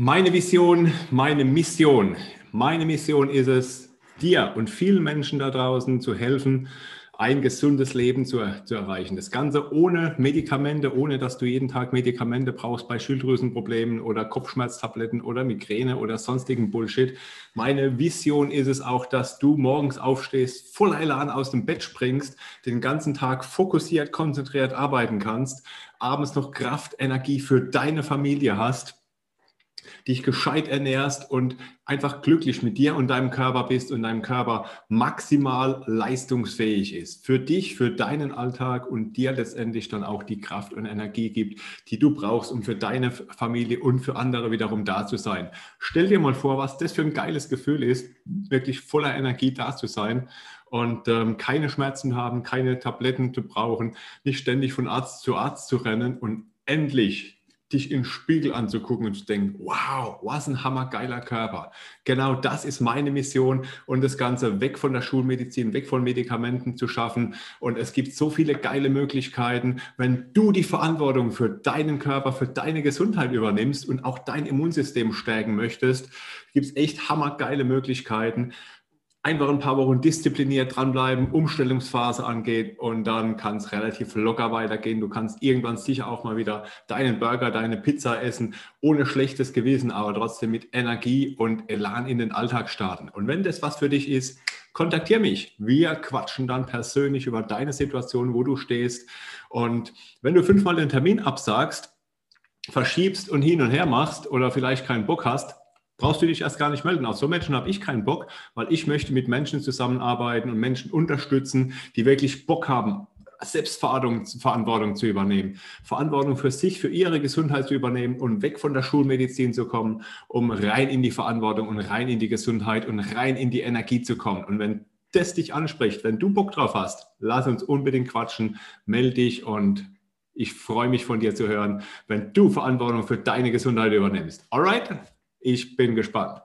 Meine Vision, meine Mission, meine Mission ist es, dir und vielen Menschen da draußen zu helfen, ein gesundes Leben zu, zu erreichen. Das Ganze ohne Medikamente, ohne dass du jeden Tag Medikamente brauchst bei Schilddrüsenproblemen oder Kopfschmerztabletten oder Migräne oder sonstigen Bullshit. Meine Vision ist es auch, dass du morgens aufstehst, voller Elan aus dem Bett springst, den ganzen Tag fokussiert, konzentriert arbeiten kannst, abends noch Kraft, Energie für deine Familie hast dich gescheit ernährst und einfach glücklich mit dir und deinem Körper bist und deinem Körper maximal leistungsfähig ist. Für dich, für deinen Alltag und dir letztendlich dann auch die Kraft und Energie gibt, die du brauchst, um für deine Familie und für andere wiederum da zu sein. Stell dir mal vor, was das für ein geiles Gefühl ist, wirklich voller Energie da zu sein und ähm, keine Schmerzen haben, keine Tabletten zu brauchen, nicht ständig von Arzt zu Arzt zu rennen und endlich dich im Spiegel anzugucken und zu denken, wow, was ein hammergeiler Körper. Genau das ist meine Mission und das Ganze weg von der Schulmedizin, weg von Medikamenten zu schaffen. Und es gibt so viele geile Möglichkeiten, wenn du die Verantwortung für deinen Körper, für deine Gesundheit übernimmst und auch dein Immunsystem stärken möchtest, gibt es echt hammergeile Möglichkeiten einfach ein paar Wochen diszipliniert dranbleiben, Umstellungsphase angeht und dann kann es relativ locker weitergehen. Du kannst irgendwann sicher auch mal wieder deinen Burger, deine Pizza essen, ohne schlechtes Gewissen, aber trotzdem mit Energie und Elan in den Alltag starten. Und wenn das was für dich ist, kontaktiere mich. Wir quatschen dann persönlich über deine Situation, wo du stehst. Und wenn du fünfmal den Termin absagst, verschiebst und hin und her machst oder vielleicht keinen Bock hast, brauchst du dich erst gar nicht melden. Auf so Menschen habe ich keinen Bock, weil ich möchte mit Menschen zusammenarbeiten und Menschen unterstützen, die wirklich Bock haben, Selbstverantwortung zu übernehmen, Verantwortung für sich, für ihre Gesundheit zu übernehmen und weg von der Schulmedizin zu kommen, um rein in die Verantwortung und rein in die Gesundheit und rein in die Energie zu kommen. Und wenn das dich anspricht, wenn du Bock drauf hast, lass uns unbedingt quatschen, melde dich und ich freue mich von dir zu hören, wenn du Verantwortung für deine Gesundheit übernimmst. Alright? Ich bin gespannt.